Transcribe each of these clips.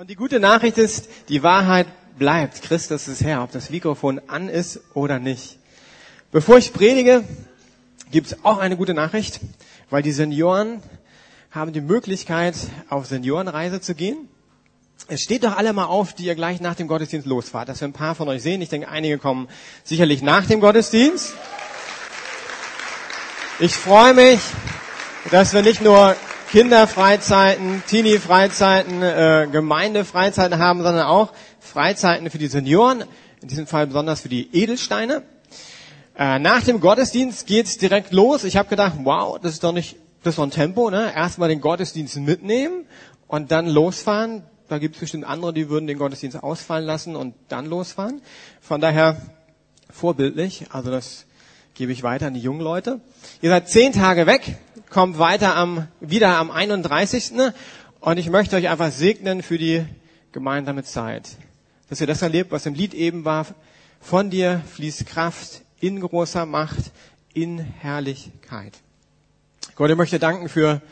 Und die gute Nachricht ist, die Wahrheit bleibt. Christus ist Herr, ob das Mikrofon an ist oder nicht. Bevor ich predige, gibt es auch eine gute Nachricht, weil die Senioren haben die Möglichkeit, auf Seniorenreise zu gehen. Es steht doch alle mal auf, die ihr gleich nach dem Gottesdienst losfahrt, dass wir ein paar von euch sehen. Ich denke, einige kommen sicherlich nach dem Gottesdienst. Ich freue mich, dass wir nicht nur Kinderfreizeiten, Teenie-Freizeiten, äh, Gemeindefreizeiten haben, sondern auch Freizeiten für die Senioren, in diesem Fall besonders für die Edelsteine. Äh, nach dem Gottesdienst geht's direkt los. Ich habe gedacht, wow, das ist doch nicht, das ist doch ein Tempo, ne? Erstmal den Gottesdienst mitnehmen und dann losfahren. Da gibt es bestimmt andere, die würden den Gottesdienst ausfallen lassen und dann losfahren. Von daher vorbildlich. Also das gebe ich weiter an die jungen Leute. Ihr seid zehn Tage weg, kommt weiter am, wieder am 31. Und ich möchte euch einfach segnen für die gemeinsame Zeit. Dass ihr das erlebt, was im Lied eben war. Von dir fließt Kraft in großer Macht, in Herrlichkeit. Gott, ich möchte danken für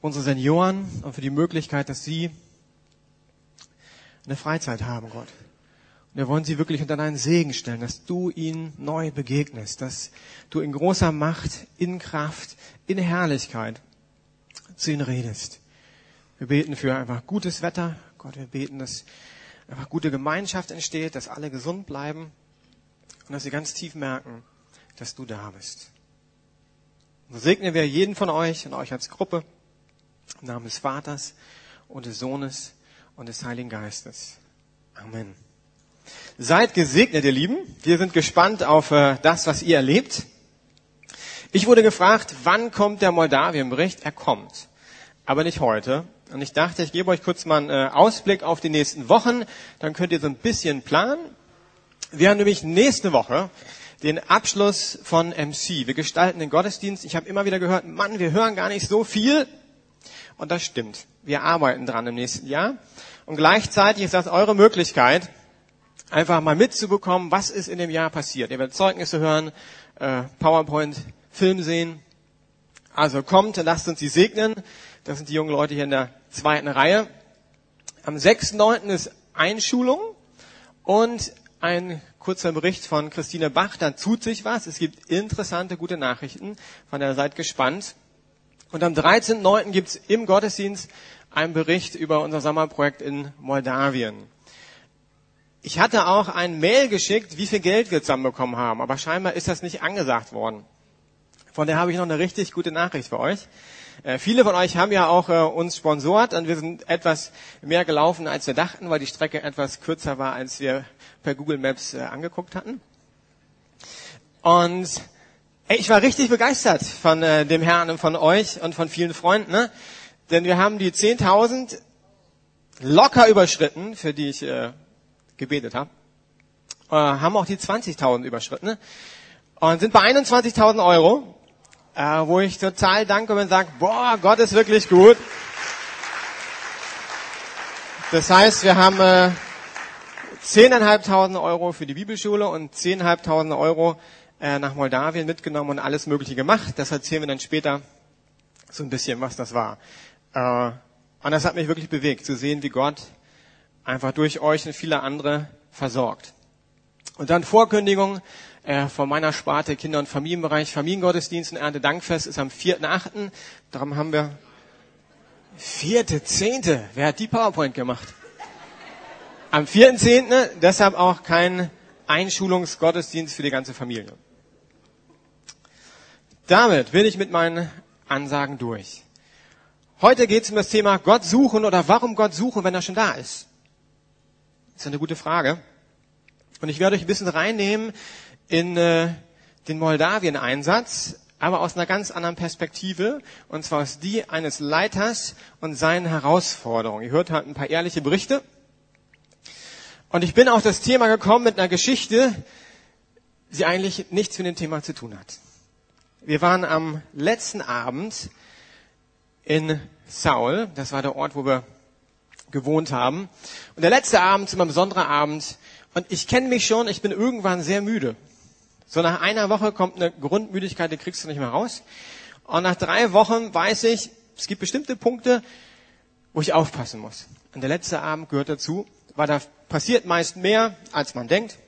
unsere Senioren und für die Möglichkeit, dass sie eine Freizeit haben, Gott. Wir wollen sie wirklich unter deinen Segen stellen, dass du ihnen neu begegnest, dass du in großer Macht, in Kraft, in Herrlichkeit zu ihnen redest. Wir beten für einfach gutes Wetter. Gott, wir beten, dass einfach gute Gemeinschaft entsteht, dass alle gesund bleiben und dass sie ganz tief merken, dass du da bist. So segnen wir jeden von euch und euch als Gruppe im Namen des Vaters und des Sohnes und des Heiligen Geistes. Amen. Seid gesegnet, ihr Lieben. Wir sind gespannt auf äh, das, was ihr erlebt. Ich wurde gefragt, wann kommt der Moldawien-Bericht? Er kommt. Aber nicht heute. Und ich dachte, ich gebe euch kurz mal einen äh, Ausblick auf die nächsten Wochen. Dann könnt ihr so ein bisschen planen. Wir haben nämlich nächste Woche den Abschluss von MC. Wir gestalten den Gottesdienst. Ich habe immer wieder gehört, Mann, wir hören gar nicht so viel. Und das stimmt. Wir arbeiten dran im nächsten Jahr. Und gleichzeitig ist das eure Möglichkeit, einfach mal mitzubekommen, was ist in dem Jahr passiert. Ihr werdet Zeugnisse hören, äh, PowerPoint, Film sehen. Also kommt, lasst uns sie segnen. Das sind die jungen Leute hier in der zweiten Reihe. Am 6.9. ist Einschulung und ein kurzer Bericht von Christine Bach. Da tut sich was. Es gibt interessante, gute Nachrichten. Von der seid gespannt. Und am 13.9. gibt's im Gottesdienst einen Bericht über unser Sommerprojekt in Moldawien. Ich hatte auch ein Mail geschickt, wie viel Geld wir zusammenbekommen haben, aber scheinbar ist das nicht angesagt worden. Von daher habe ich noch eine richtig gute Nachricht für euch. Äh, viele von euch haben ja auch äh, uns sponsort und wir sind etwas mehr gelaufen, als wir dachten, weil die Strecke etwas kürzer war, als wir per Google Maps äh, angeguckt hatten. Und ich war richtig begeistert von äh, dem Herrn und von euch und von vielen Freunden. Ne? Denn wir haben die 10.000 locker überschritten, für die ich äh, gebetet habe. Äh, haben auch die 20.000 überschritten. Und sind bei 21.000 Euro, äh, wo ich total danke und sage, boah, Gott ist wirklich gut. Das heißt, wir haben äh, 10.500 Euro für die Bibelschule und 10.500 Euro äh, nach Moldawien mitgenommen und alles Mögliche gemacht. Das erzählen wir dann später so ein bisschen, was das war. Äh, und das hat mich wirklich bewegt, zu sehen, wie Gott einfach durch euch und viele andere versorgt. Und dann Vorkündigung äh, von meiner Sparte Kinder- und Familienbereich. Familiengottesdienst und Erntedankfest ist am 4.8. Darum haben wir vierte, zehnte. Wer hat die PowerPoint gemacht? Am 4.10. deshalb auch kein Einschulungsgottesdienst für die ganze Familie. Damit bin ich mit meinen Ansagen durch. Heute geht es um das Thema Gott suchen oder warum Gott suchen, wenn er schon da ist. Das ist eine gute Frage. Und ich werde euch ein bisschen reinnehmen in äh, den Moldawien-Einsatz, aber aus einer ganz anderen Perspektive, und zwar aus die eines Leiters und seinen Herausforderungen. Ihr hört halt ein paar ehrliche Berichte. Und ich bin auf das Thema gekommen mit einer Geschichte, die eigentlich nichts mit dem Thema zu tun hat. Wir waren am letzten Abend in Saul, das war der Ort, wo wir gewohnt haben. Und der letzte Abend ist immer ein besonderer Abend. Und ich kenne mich schon, ich bin irgendwann sehr müde. So nach einer Woche kommt eine Grundmüdigkeit, die kriegst du nicht mehr raus. Und nach drei Wochen weiß ich, es gibt bestimmte Punkte, wo ich aufpassen muss. Und der letzte Abend gehört dazu, weil da passiert meist mehr, als man denkt.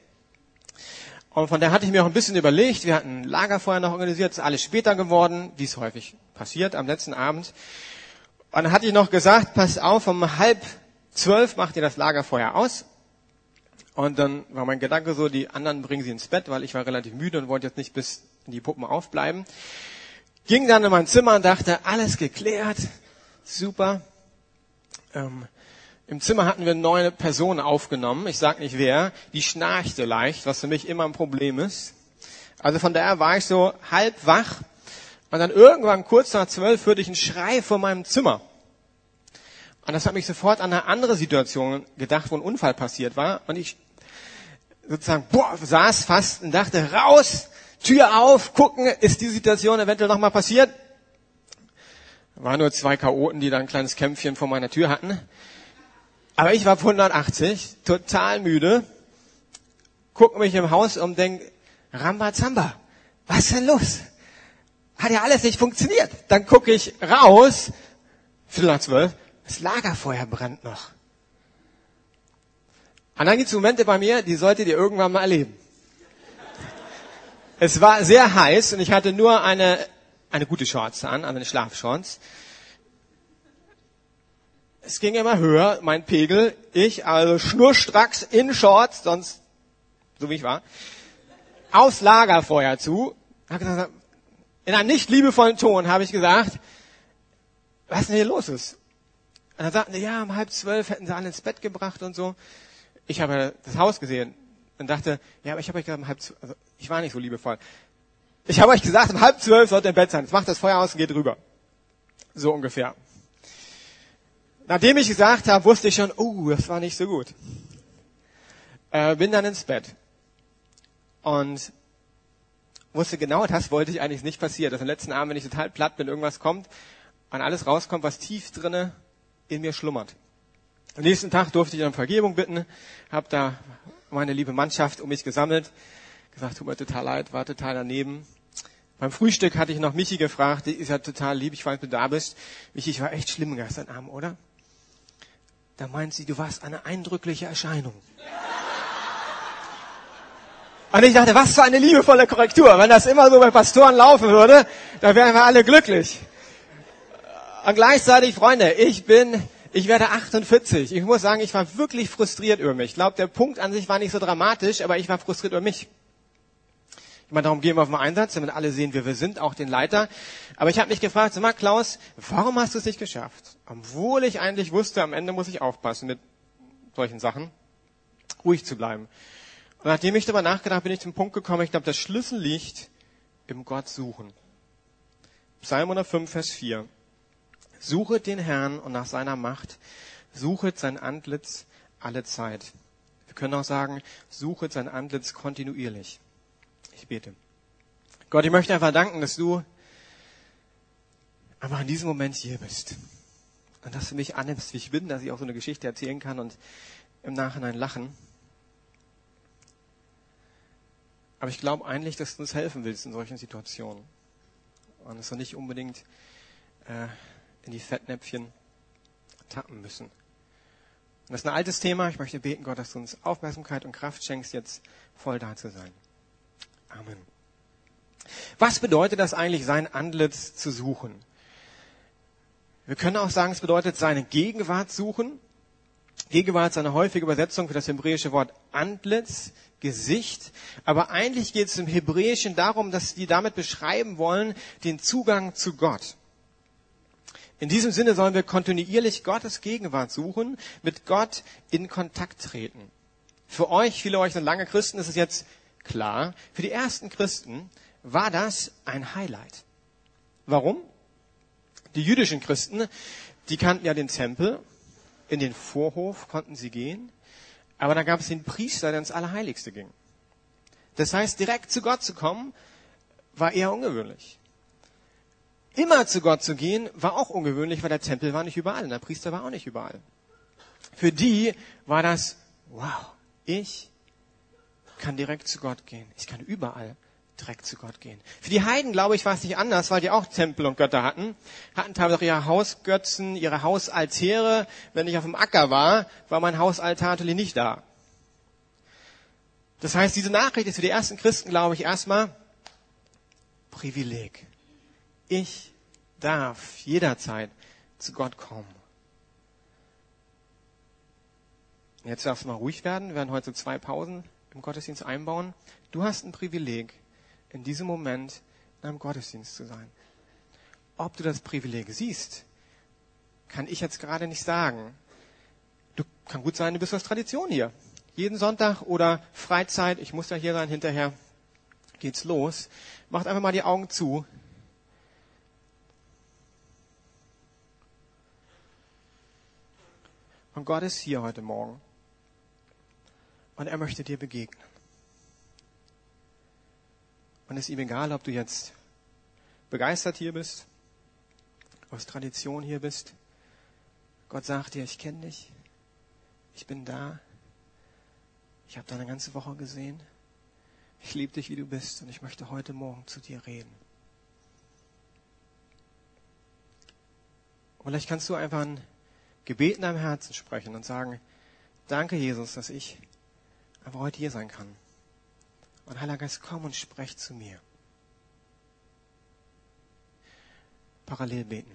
Und von der hatte ich mir auch ein bisschen überlegt. Wir hatten ein Lagerfeuer noch organisiert, ist alles später geworden, wie es häufig passiert am letzten Abend. Und dann hatte ich noch gesagt, pass auf, um halb zwölf macht ihr das Lagerfeuer aus. Und dann war mein Gedanke so, die anderen bringen sie ins Bett, weil ich war relativ müde und wollte jetzt nicht bis in die Puppen aufbleiben. Ging dann in mein Zimmer und dachte, alles geklärt, super. Ähm, Im Zimmer hatten wir eine neue Person aufgenommen, ich sag nicht wer, die schnarchte leicht, was für mich immer ein Problem ist. Also von daher war ich so halb wach und dann irgendwann kurz nach zwölf hörte ich einen Schrei vor meinem Zimmer. Und das hat mich sofort an eine andere Situation gedacht, wo ein Unfall passiert war. Und ich sozusagen boah, saß fast und dachte, raus, Tür auf, gucken, ist die Situation eventuell nochmal passiert? War nur zwei Chaoten, die da ein kleines Kämpfchen vor meiner Tür hatten. Aber ich war 180, total müde, guck mich im Haus um, denk, Rambazamba, was ist denn los? Hat ja alles nicht funktioniert. Dann gucke ich raus, Viertel nach zwölf, das Lagerfeuer brennt noch. Und dann gibt es Momente bei mir, die solltet ihr irgendwann mal erleben. Es war sehr heiß und ich hatte nur eine, eine gute Shorts an, also eine Schlafshorts. Es ging immer höher, mein Pegel. Ich also schnurstracks in Shorts, sonst so wie ich war, aufs Lagerfeuer zu. In einem nicht liebevollen Ton habe ich gesagt, was denn hier los ist? Und dann sagten die, ja, um halb zwölf hätten sie alle ins Bett gebracht und so. Ich habe das Haus gesehen und dachte, ja, aber ich habe euch gesagt, um halb zwölf, also ich war nicht so liebevoll. Ich habe euch gesagt, um halb zwölf sollt ihr im Bett sein. Jetzt macht das Feuer aus und geht rüber. So ungefähr. Nachdem ich gesagt habe, wusste ich schon, oh, das war nicht so gut. Äh, bin dann ins Bett. Und wusste genau, das wollte ich eigentlich nicht passieren. Dass am letzten Abend, wenn ich total platt bin, irgendwas kommt und alles rauskommt, was tief drinne in mir schlummert. Am nächsten Tag durfte ich dann Vergebung bitten, habe da meine liebe Mannschaft um mich gesammelt, gesagt, tut mir total leid, war total daneben. Beim Frühstück hatte ich noch Michi gefragt, die ist ja total lieb, ich weiß, du da bist. Michi, ich war echt schlimm gestern Abend, oder? Da meint sie, du warst eine eindrückliche Erscheinung. Und ich dachte, was für eine liebevolle Korrektur. Wenn das immer so bei Pastoren laufen würde, dann wären wir alle glücklich. Und gleichzeitig, Freunde, ich bin, ich werde 48. Ich muss sagen, ich war wirklich frustriert über mich. Ich glaube, der Punkt an sich war nicht so dramatisch, aber ich war frustriert über mich. Ich meine, darum gehen wir auf den Einsatz, damit alle sehen, wer wir sind, auch den Leiter. Aber ich habe mich gefragt, sag mal, Klaus, warum hast du es nicht geschafft? Obwohl ich eigentlich wusste, am Ende muss ich aufpassen mit solchen Sachen, ruhig zu bleiben. Und nachdem ich darüber nachgedacht bin ich zum Punkt gekommen, ich glaube, das Schlüssel liegt im Gott suchen. Psalm 105, Vers 4. Suchet den Herrn und nach seiner Macht, suchet sein Antlitz alle Zeit. Wir können auch sagen, suchet sein Antlitz kontinuierlich. Ich bete. Gott, ich möchte einfach danken, dass du einfach in diesem Moment hier bist. Und dass du mich annimmst, wie ich bin, dass ich auch so eine Geschichte erzählen kann und im Nachhinein lachen. Aber ich glaube eigentlich, dass du uns helfen willst in solchen Situationen. Und dass wir nicht unbedingt äh, in die Fettnäpfchen tappen müssen. Und das ist ein altes Thema. Ich möchte beten, Gott, dass du uns Aufmerksamkeit und Kraft schenkst, jetzt voll da zu sein. Amen. Was bedeutet das eigentlich, sein Antlitz zu suchen? Wir können auch sagen, es bedeutet seine Gegenwart suchen. Gegenwart ist eine häufige Übersetzung für das hebräische Wort Antlitz, Gesicht. Aber eigentlich geht es im Hebräischen darum, dass die damit beschreiben wollen, den Zugang zu Gott. In diesem Sinne sollen wir kontinuierlich Gottes Gegenwart suchen, mit Gott in Kontakt treten. Für euch, viele euch sind lange Christen, ist es jetzt klar. Für die ersten Christen war das ein Highlight. Warum? Die jüdischen Christen, die kannten ja den Tempel, in den Vorhof konnten sie gehen, aber da gab es den Priester, der ins Allerheiligste ging. Das heißt, direkt zu Gott zu kommen, war eher ungewöhnlich. Immer zu Gott zu gehen, war auch ungewöhnlich, weil der Tempel war nicht überall und der Priester war auch nicht überall. Für die war das, wow, ich kann direkt zu Gott gehen. Ich kann überall direkt zu Gott gehen. Für die Heiden, glaube ich, war es nicht anders, weil die auch Tempel und Götter hatten, hatten teilweise auch ihre Hausgötzen, ihre Hausaltäre. Wenn ich auf dem Acker war, war mein Hausaltar natürlich nicht da. Das heißt, diese Nachricht ist für die ersten Christen, glaube ich, erstmal Privileg. Ich darf jederzeit zu Gott kommen. Jetzt darfst du mal ruhig werden. Wir werden heute so zwei Pausen im Gottesdienst einbauen. Du hast ein Privileg, in diesem Moment in einem Gottesdienst zu sein. Ob du das Privileg siehst, kann ich jetzt gerade nicht sagen. Du kann gut sein, du bist aus Tradition hier. Jeden Sonntag oder Freizeit, ich muss ja hier sein, hinterher geht's los. Macht einfach mal die Augen zu. Und Gott ist hier heute Morgen. Und er möchte dir begegnen. Und es ist ihm egal, ob du jetzt begeistert hier bist, aus Tradition hier bist. Gott sagt dir, ich kenne dich, ich bin da, ich habe deine ganze Woche gesehen, ich liebe dich, wie du bist und ich möchte heute Morgen zu dir reden. Vielleicht kannst du einfach ein Gebet in deinem Herzen sprechen und sagen, danke Jesus, dass ich einfach heute hier sein kann. Und Heiliger Geist, komm und sprech zu mir. Parallel beten.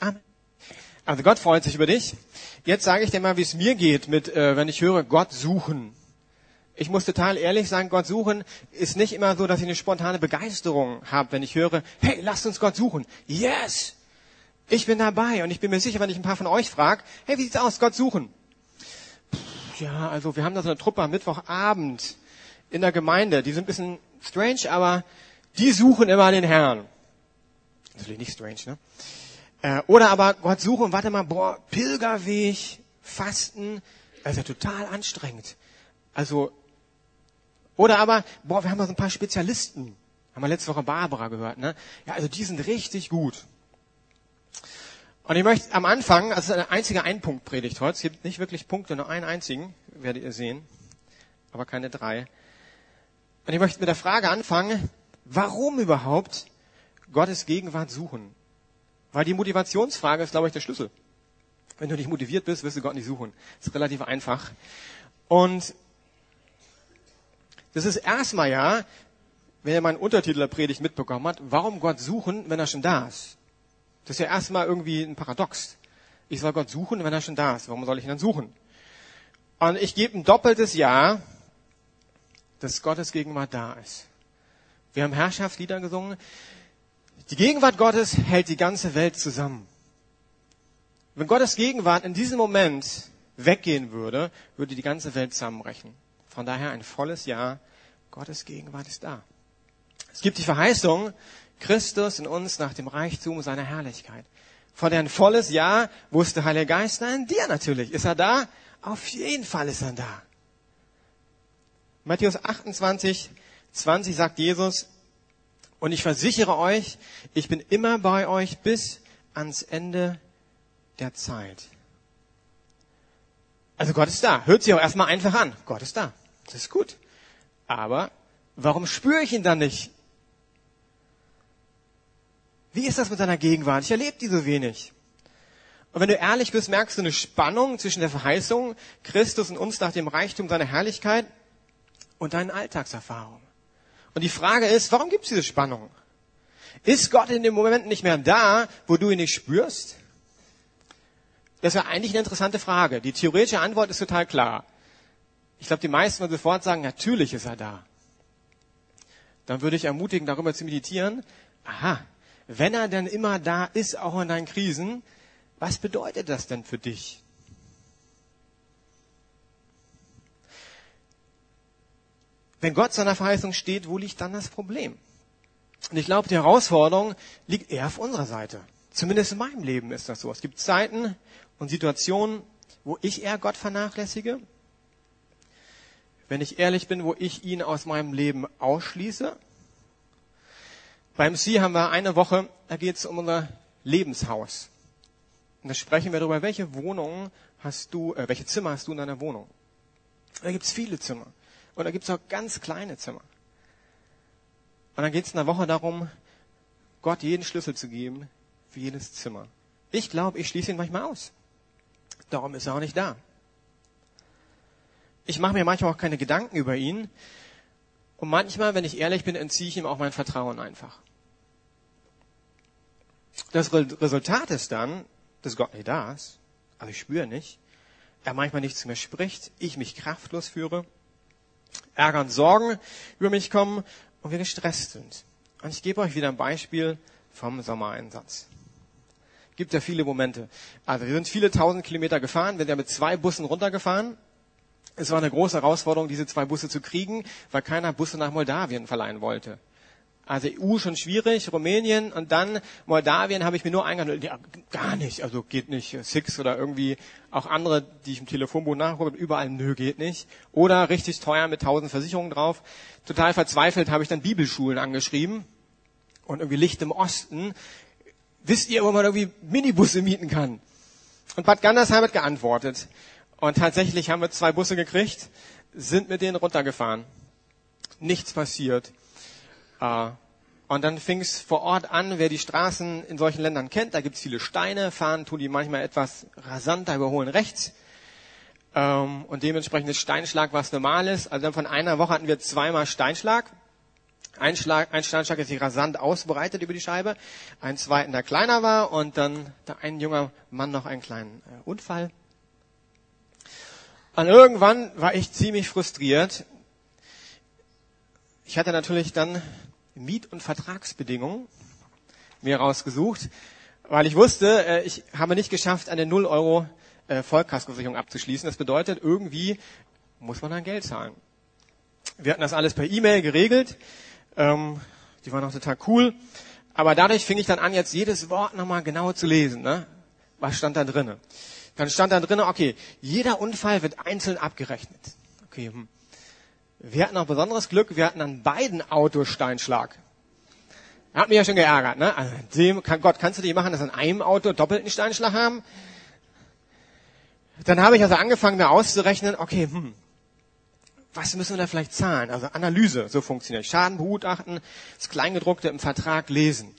Amen. Also Gott freut sich über dich. Jetzt sage ich dir mal, wie es mir geht, mit, äh, wenn ich höre, Gott suchen. Ich muss total ehrlich sagen, Gott suchen ist nicht immer so, dass ich eine spontane Begeisterung habe, wenn ich höre, hey, lasst uns Gott suchen. Yes! Ich bin dabei und ich bin mir sicher, wenn ich ein paar von euch frage, hey, wie sieht's aus, Gott suchen? Pff, ja, also wir haben da so eine Truppe am Mittwochabend in der Gemeinde, die sind ein bisschen strange, aber die suchen immer den Herrn. Natürlich nicht strange, ne? Äh, oder aber Gott suchen, warte mal, boah, Pilgerweg, Fasten, das ist ja total anstrengend. Also, oder aber, boah, wir haben da so ein paar Spezialisten. Haben wir letzte Woche Barbara gehört, ne? Ja, also die sind richtig gut. Und ich möchte am Anfang, also es ist eine einzige Einpunktpredigt heute, es gibt nicht wirklich Punkte, nur einen einzigen, werdet ihr sehen, aber keine drei. Und ich möchte mit der Frage anfangen, warum überhaupt Gottes Gegenwart suchen? Weil die Motivationsfrage ist, glaube ich, der Schlüssel. Wenn du nicht motiviert bist, wirst du Gott nicht suchen. Das ist relativ einfach. Und das ist erstmal ja, wenn ihr meinen Untertitel der Predigt mitbekommen habt, warum Gott suchen, wenn er schon da ist? Das ist ja erstmal irgendwie ein Paradox. Ich soll Gott suchen, wenn er schon da ist. Warum soll ich ihn dann suchen? Und ich gebe ein doppeltes Ja, dass Gottes Gegenwart da ist. Wir haben Herrschaftslieder gesungen. Die Gegenwart Gottes hält die ganze Welt zusammen. Wenn Gottes Gegenwart in diesem Moment weggehen würde, würde die ganze Welt zusammenbrechen. Von daher ein volles Ja. Gottes Gegenwart ist da. Es gibt die Verheißung, Christus in uns nach dem Reichtum seiner Herrlichkeit. Von der ein volles Ja wusste Heiliger Geist, nein, dir natürlich. Ist er da? Auf jeden Fall ist er da. Matthäus 28, 20 sagt Jesus, und ich versichere euch, ich bin immer bei euch bis ans Ende der Zeit. Also Gott ist da. Hört sich auch erstmal einfach an. Gott ist da. Das ist gut. Aber warum spüre ich ihn dann nicht? Wie ist das mit seiner Gegenwart? Ich erlebe die so wenig. Und wenn du ehrlich bist, merkst du eine Spannung zwischen der Verheißung Christus und uns nach dem Reichtum seiner Herrlichkeit und deinen Alltagserfahrungen. Und die Frage ist, warum gibt es diese Spannung? Ist Gott in dem Moment nicht mehr da, wo du ihn nicht spürst? Das wäre eigentlich eine interessante Frage. Die theoretische Antwort ist total klar. Ich glaube, die meisten würden sofort sagen, natürlich ist er da. Dann würde ich ermutigen, darüber zu meditieren. Aha, wenn er denn immer da ist, auch in deinen Krisen, was bedeutet das denn für dich? Wenn Gott seiner Verheißung steht, wo liegt dann das Problem? Und ich glaube, die Herausforderung liegt eher auf unserer Seite. Zumindest in meinem Leben ist das so. Es gibt Zeiten und Situationen, wo ich eher Gott vernachlässige. Wenn ich ehrlich bin, wo ich ihn aus meinem Leben ausschließe. Beim Sie haben wir eine Woche, da geht es um unser Lebenshaus. Und da sprechen wir darüber, welche Wohnungen hast du, äh, welche Zimmer hast du in deiner Wohnung. da gibt es viele Zimmer. Und da gibt es auch ganz kleine Zimmer. Und dann geht es in der Woche darum, Gott jeden Schlüssel zu geben für jedes Zimmer. Ich glaube, ich schließe ihn manchmal aus. Darum ist er auch nicht da. Ich mache mir manchmal auch keine Gedanken über ihn. Und manchmal, wenn ich ehrlich bin, entziehe ich ihm auch mein Vertrauen einfach. Das Resultat ist dann, dass Gott nicht da ist, aber ich spüre nicht, er manchmal nicht zu mir spricht, ich mich kraftlos führe, Ärger und Sorgen über mich kommen und wir gestresst sind. Und ich gebe euch wieder ein Beispiel vom Sommereinsatz. Gibt ja viele Momente. Also wir sind viele tausend Kilometer gefahren, wir sind ja mit zwei Bussen runtergefahren. Es war eine große Herausforderung, diese zwei Busse zu kriegen, weil keiner Busse nach Moldawien verleihen wollte. Also EU schon schwierig, Rumänien und dann Moldawien habe ich mir nur eingehandelt. Ja, gar nicht, also geht nicht. Six oder irgendwie auch andere, die ich im Telefonbuch nachgucke, überall, nö, geht nicht. Oder richtig teuer mit tausend Versicherungen drauf. Total verzweifelt habe ich dann Bibelschulen angeschrieben und irgendwie Licht im Osten. Wisst ihr, wo man irgendwie Minibusse mieten kann? Und Bad Gandersheim hat geantwortet. Und tatsächlich haben wir zwei Busse gekriegt, sind mit denen runtergefahren. Nichts passiert. Äh, und dann fing es vor Ort an, wer die Straßen in solchen Ländern kennt, da gibt es viele Steine, fahren tun die manchmal etwas rasanter, überholen rechts. Ähm, und dementsprechend ist Steinschlag was Normales. Also dann von einer Woche hatten wir zweimal Steinschlag. Ein, Schlag, ein Steinschlag ist sich rasant ausbreitet über die Scheibe, ein zweiten, der kleiner war und dann da ein junger Mann noch einen kleinen äh, Unfall. Und irgendwann war ich ziemlich frustriert. Ich hatte natürlich dann Miet- und Vertragsbedingungen mir rausgesucht, weil ich wusste, äh, ich habe nicht geschafft, eine 0 Euro äh, Vollkaskoversicherung abzuschließen. Das bedeutet, irgendwie muss man dann Geld zahlen. Wir hatten das alles per E-Mail geregelt. Ähm, die waren auch total cool. Aber dadurch fing ich dann an, jetzt jedes Wort nochmal genau zu lesen. Ne? Was stand da drinnen? Dann stand da drinnen, okay, jeder Unfall wird einzeln abgerechnet. Okay, hm. Wir hatten auch besonderes Glück, wir hatten an beiden Autos Steinschlag. Hat mich ja schon geärgert, ne? Also dem, kann, Gott, kannst du dich machen, dass an einem Auto doppelten Steinschlag haben? Dann habe ich also angefangen, mir auszurechnen, okay, hm, was müssen wir da vielleicht zahlen? Also Analyse, so funktioniert. Schaden begutachten, das Kleingedruckte im Vertrag lesen.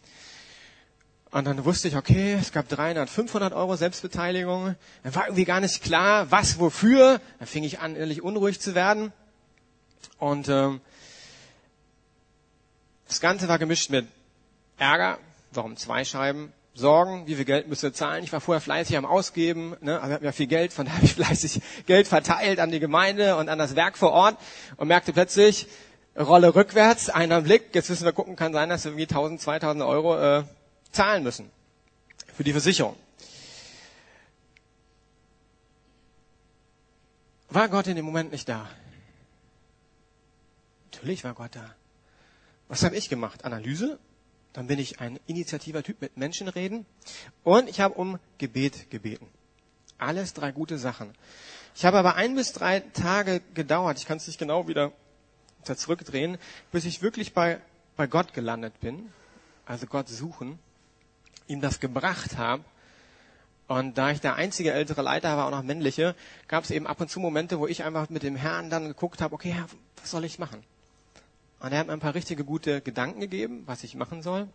Und dann wusste ich, okay, es gab 300, 500 Euro Selbstbeteiligung. Dann war irgendwie gar nicht klar, was, wofür. Dann fing ich an, ehrlich unruhig zu werden. Und ähm, das Ganze war gemischt mit Ärger, warum zwei Scheiben, Sorgen, wie viel Geld müsst ihr zahlen. Ich war vorher fleißig am Ausgeben, ne? also wir hatten ja viel Geld, von daher habe ich fleißig Geld verteilt an die Gemeinde und an das Werk vor Ort und merkte plötzlich, Rolle rückwärts, einer Blick, jetzt müssen wir gucken, kann sein, dass wir irgendwie 1000, 2000 Euro äh, zahlen müssen für die Versicherung. War Gott in dem Moment nicht da? Natürlich war Gott da. Was habe ich gemacht? Analyse, dann bin ich ein initiativer Typ mit Menschen reden und ich habe um Gebet gebeten. Alles drei gute Sachen. Ich habe aber ein bis drei Tage gedauert, ich kann es nicht genau wieder zurückdrehen, bis ich wirklich bei, bei Gott gelandet bin, also Gott suchen, ihm das gebracht habe. Und da ich der einzige ältere Leiter war, auch noch männliche, gab es eben ab und zu Momente, wo ich einfach mit dem Herrn dann geguckt habe, okay, Herr, was soll ich machen? Und er hat mir ein paar richtige gute Gedanken gegeben, was ich machen soll.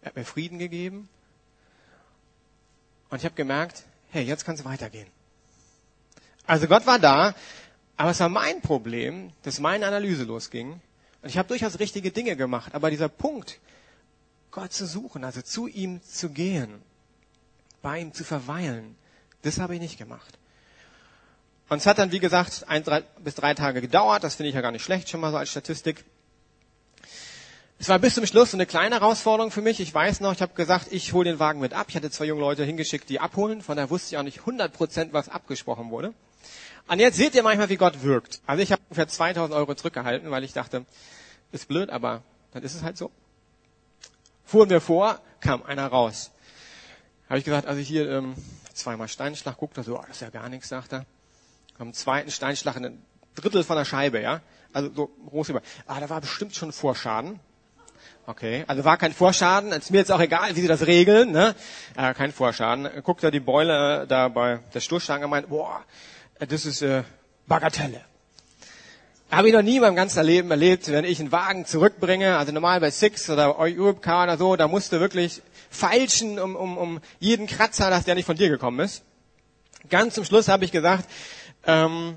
Er hat mir Frieden gegeben. Und ich habe gemerkt, hey, jetzt kann es weitergehen. Also Gott war da, aber es war mein Problem, dass meine Analyse losging. Und ich habe durchaus richtige Dinge gemacht. Aber dieser Punkt, Gott zu suchen, also zu ihm zu gehen, bei ihm zu verweilen, das habe ich nicht gemacht. Und es hat dann, wie gesagt, ein drei, bis drei Tage gedauert. Das finde ich ja gar nicht schlecht, schon mal so als Statistik. Es war bis zum Schluss so eine kleine Herausforderung für mich. Ich weiß noch, ich habe gesagt, ich hole den Wagen mit ab. Ich hatte zwei junge Leute hingeschickt, die abholen. Von daher wusste ich auch nicht 100 Prozent, was abgesprochen wurde. Und jetzt seht ihr manchmal, wie Gott wirkt. Also ich habe ungefähr 2000 Euro zurückgehalten, weil ich dachte, ist blöd, aber dann ist es halt so. Fuhren wir vor, kam einer raus. Habe ich gesagt, also hier ähm, zweimal Steinschlag, guckt er so, oh, das ist ja gar nichts, sagt er. Am zweiten Steinschlag, Drittel von der Scheibe, ja. Also so groß über. Ah, da war bestimmt schon Vorschaden. Okay, also war kein Vorschaden. Ist mir jetzt auch egal, wie sie das regeln. Ne? Äh, kein Vorschaden. Guckt da die Beule da bei der Stoßstange und meint, boah, das ist äh, Bagatelle. Habe ich noch nie in meinem ganzen Leben erlebt, wenn ich einen Wagen zurückbringe, also normal bei Six oder Europcar oder so, da musst du wirklich feilschen um, um, um jeden Kratzer, dass der nicht von dir gekommen ist. Ganz zum Schluss habe ich gesagt, ähm,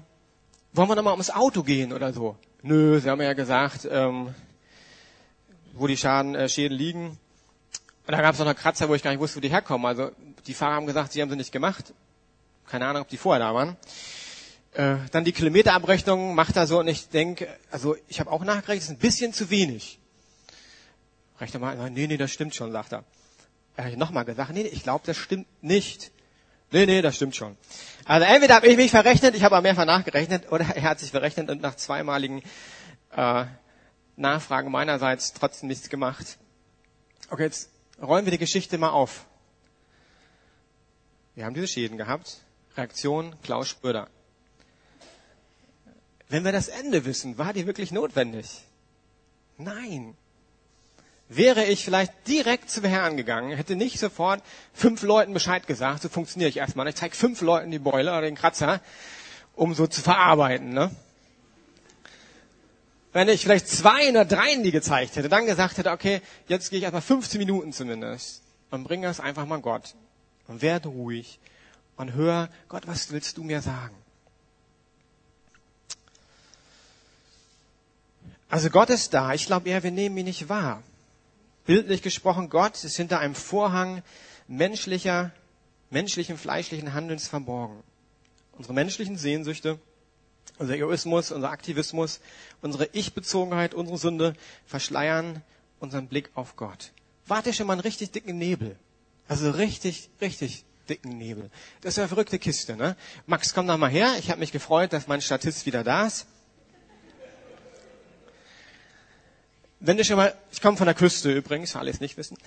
wollen wir nochmal ums Auto gehen oder so? Nö, sie haben ja gesagt, ähm, wo die Schaden, äh, Schäden liegen. Und da gab es noch eine Kratzer, wo ich gar nicht wusste, wo die herkommen. Also die Fahrer haben gesagt, sie haben sie nicht gemacht. Keine Ahnung, ob die vorher da waren. Äh, dann die Kilometerabrechnung macht er so und ich denke, also ich habe auch nachgerechnet, das ist ein bisschen zu wenig. Rechner mal, nee, nee, das stimmt schon, sagt er. Er hat nochmal gesagt, nee, ich glaube, das stimmt nicht. Nee, nee, das stimmt schon. Also entweder habe ich mich verrechnet, ich habe aber mehrfach nachgerechnet, oder er hat sich verrechnet und nach zweimaligen äh, Nachfragen meinerseits trotzdem nichts gemacht. Okay, jetzt rollen wir die Geschichte mal auf. Wir haben diese Schäden gehabt. Reaktion Klaus Spürder. Wenn wir das Ende wissen, war die wirklich notwendig? Nein. Wäre ich vielleicht direkt zum Herrn gegangen, hätte nicht sofort fünf Leuten Bescheid gesagt, so funktioniere ich erstmal. Ich zeige fünf Leuten die Beule oder den Kratzer, um so zu verarbeiten. Ne? Wenn ich vielleicht zwei oder drei die gezeigt hätte, dann gesagt hätte, okay, jetzt gehe ich erstmal 15 Minuten zumindest und bringe das einfach mal Gott und werde ruhig und hör, Gott, was willst du mir sagen? Also Gott ist da. Ich glaube eher, wir nehmen ihn nicht wahr. Bildlich gesprochen, Gott ist hinter einem Vorhang menschlicher, menschlichen, fleischlichen Handelns verborgen. Unsere menschlichen Sehnsüchte, unser Egoismus, unser Aktivismus, unsere Ich-Bezogenheit, unsere Sünde verschleiern unseren Blick auf Gott. Warte schon mal einen richtig dicken Nebel. Also richtig, richtig dicken Nebel. Das ist eine verrückte Kiste, ne? Max, komm doch mal her. Ich habe mich gefreut, dass mein Statist wieder da ist. Wenn du schon mal, ich komme von der Küste übrigens, alles nicht wissen.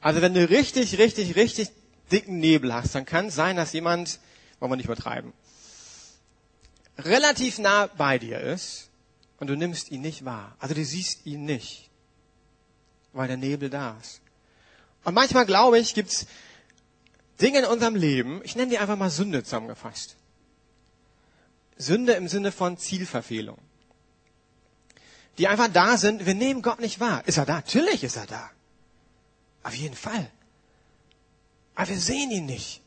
Also wenn du richtig, richtig, richtig dicken Nebel hast, dann kann es sein, dass jemand, wollen wir nicht übertreiben, relativ nah bei dir ist und du nimmst ihn nicht wahr. Also du siehst ihn nicht, weil der Nebel da ist. Und manchmal glaube ich, gibt's Dinge in unserem Leben, ich nenne die einfach mal Sünde zusammengefasst. Sünde im Sinne von Zielverfehlung die einfach da sind. Wir nehmen Gott nicht wahr. Ist er da? Natürlich ist er da. Auf jeden Fall. Aber wir sehen ihn nicht.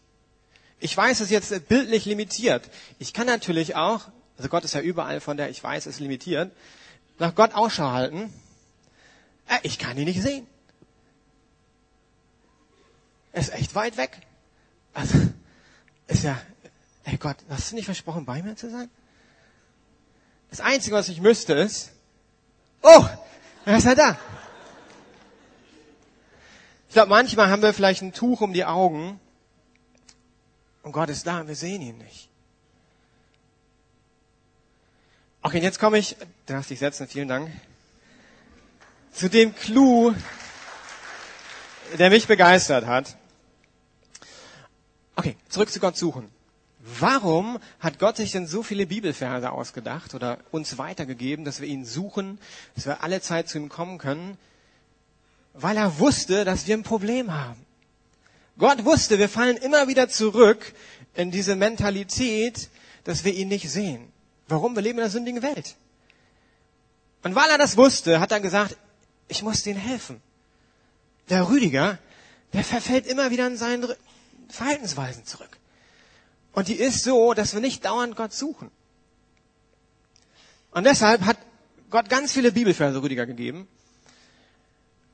Ich weiß, es ist jetzt bildlich limitiert. Ich kann natürlich auch, also Gott ist ja überall von der ich weiß, ist limitiert, nach Gott Ausschau halten. Äh, ich kann ihn nicht sehen. Er ist echt weit weg. Also, ist ja, ey Gott, hast du nicht versprochen, bei mir zu sein? Das Einzige, was ich müsste, ist, Oh, er ist ja da. Ich glaube, manchmal haben wir vielleicht ein Tuch um die Augen und Gott ist da und wir sehen ihn nicht. Okay, jetzt komme ich, du darfst dich setzen, vielen Dank, zu dem Clou, der mich begeistert hat. Okay, zurück zu Gott suchen. Warum hat Gott sich denn so viele Bibelverse ausgedacht oder uns weitergegeben, dass wir ihn suchen, dass wir alle Zeit zu ihm kommen können? Weil er wusste, dass wir ein Problem haben. Gott wusste, wir fallen immer wieder zurück in diese Mentalität, dass wir ihn nicht sehen. Warum? Wir leben in einer sündigen Welt. Und weil er das wusste, hat er gesagt, ich muss denen helfen. Der Rüdiger, der verfällt immer wieder in seinen Verhaltensweisen zurück. Und die ist so, dass wir nicht dauernd Gott suchen. Und deshalb hat Gott ganz viele Bibelverse Rüdiger gegeben,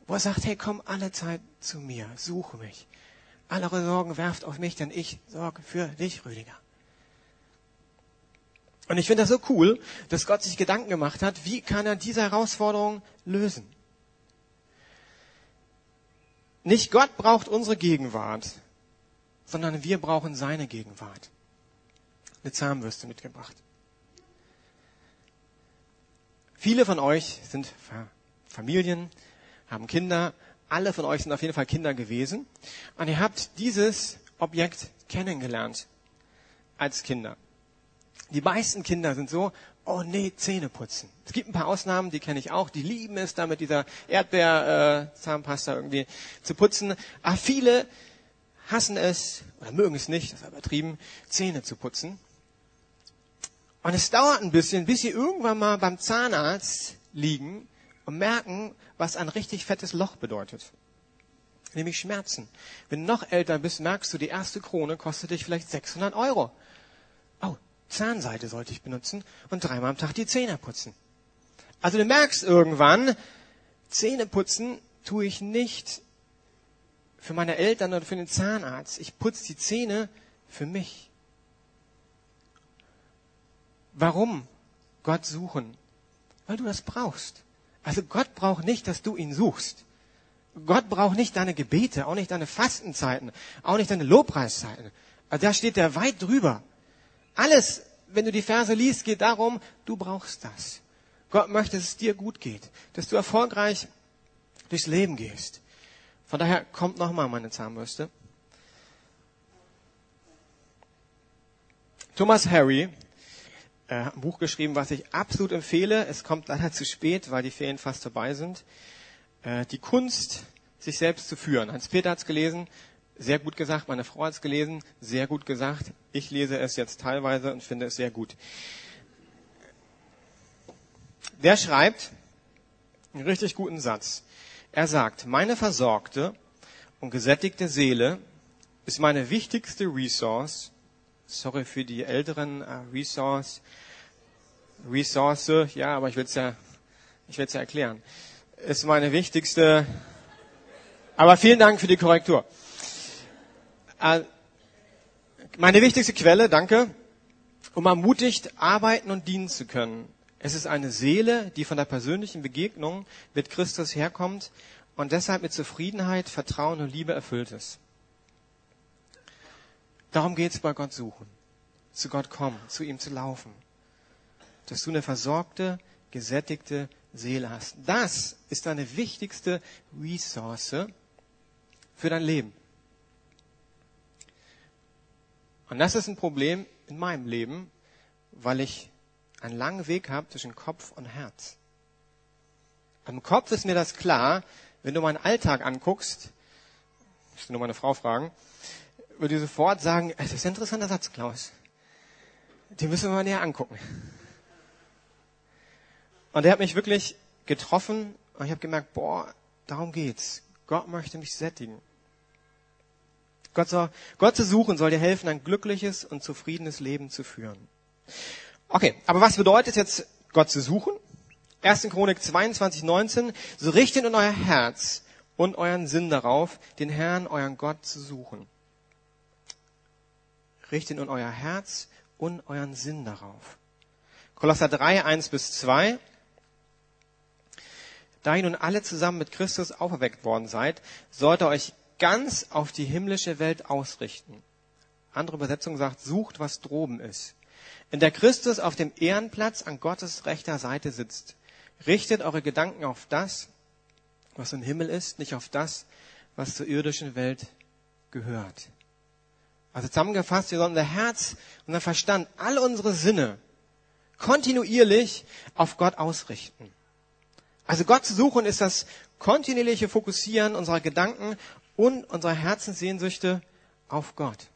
wo er sagt, hey, komm alle Zeit zu mir, suche mich. Alle eure Sorgen werft auf mich, denn ich sorge für dich, Rüdiger. Und ich finde das so cool, dass Gott sich Gedanken gemacht hat, wie kann er diese Herausforderung lösen. Nicht Gott braucht unsere Gegenwart, sondern wir brauchen seine Gegenwart. Eine Zahnbürste mitgebracht. Viele von euch sind Familien, haben Kinder. Alle von euch sind auf jeden Fall Kinder gewesen. Und ihr habt dieses Objekt kennengelernt als Kinder. Die meisten Kinder sind so, oh nee, Zähne putzen. Es gibt ein paar Ausnahmen, die kenne ich auch, die lieben es, da mit dieser Erdbeer-Zahnpasta äh, irgendwie zu putzen. Aber viele hassen es oder mögen es nicht, das ist übertrieben, Zähne zu putzen. Und es dauert ein bisschen, bis sie irgendwann mal beim Zahnarzt liegen und merken, was ein richtig fettes Loch bedeutet. Nämlich Schmerzen. Wenn du noch älter bist, merkst du, die erste Krone kostet dich vielleicht 600 Euro. Oh, Zahnseide sollte ich benutzen und dreimal am Tag die Zähne putzen. Also du merkst irgendwann, Zähne putzen tue ich nicht für meine Eltern oder für den Zahnarzt. Ich putze die Zähne für mich. Warum Gott suchen? Weil du das brauchst. Also Gott braucht nicht, dass du ihn suchst. Gott braucht nicht deine Gebete, auch nicht deine Fastenzeiten, auch nicht deine Lobpreiszeiten. Also da steht er weit drüber. Alles, wenn du die Verse liest, geht darum, du brauchst das. Gott möchte, dass es dir gut geht, dass du erfolgreich durchs Leben gehst. Von daher kommt nochmal meine Zahnbürste. Thomas Harry äh, hat ein Buch geschrieben, was ich absolut empfehle. Es kommt leider zu spät, weil die Ferien fast vorbei sind. Äh, die Kunst, sich selbst zu führen. Hans-Peter hat es gelesen, sehr gut gesagt. Meine Frau hat es gelesen, sehr gut gesagt. Ich lese es jetzt teilweise und finde es sehr gut. Der schreibt einen richtig guten Satz. Er sagt, meine versorgte und gesättigte Seele ist meine wichtigste Resource. Sorry für die älteren uh, Resource. Resource, ja, aber ich will es ja, ich will es ja erklären ist meine wichtigste. Aber vielen Dank für die Korrektur. Äh, meine wichtigste Quelle, danke, um ermutigt arbeiten und dienen zu können. Es ist eine Seele, die von der persönlichen Begegnung mit Christus herkommt und deshalb mit Zufriedenheit, Vertrauen und Liebe erfüllt ist. Darum geht es bei Gott suchen. Zu Gott kommen, zu ihm zu laufen. Dass du eine versorgte, gesättigte Seele hast. Das ist deine wichtigste Ressource für dein Leben. Und das ist ein Problem in meinem Leben, weil ich einen langen Weg habe zwischen Kopf und Herz. Am Kopf ist mir das klar, wenn du meinen Alltag anguckst, musst du nur meine Frau fragen, würde ich sofort sagen, es ist ein interessanter Satz, Klaus. Den müssen wir mal näher angucken. Und er hat mich wirklich getroffen und ich habe gemerkt, boah, darum geht's. Gott möchte mich sättigen. Gott, soll, Gott zu suchen soll dir helfen, ein glückliches und zufriedenes Leben zu führen. Okay, aber was bedeutet jetzt Gott zu suchen? 1. Chronik 22, 19. So richtet in euer Herz und euren Sinn darauf, den Herrn, euren Gott zu suchen. Richtet in euer Herz und euren Sinn darauf. Kolosser 3, 1 bis 2. Da ihr nun alle zusammen mit Christus auferweckt worden seid, sollt ihr euch ganz auf die himmlische Welt ausrichten. Andere Übersetzung sagt, sucht, was droben ist. In der Christus auf dem Ehrenplatz an Gottes rechter Seite sitzt. Richtet eure Gedanken auf das, was im Himmel ist, nicht auf das, was zur irdischen Welt gehört. Also zusammengefasst, wir sollen unser Herz, unser Verstand, all unsere Sinne kontinuierlich auf Gott ausrichten. Also Gott zu suchen ist das kontinuierliche Fokussieren unserer Gedanken und unserer Herzenssehnsüchte auf Gott.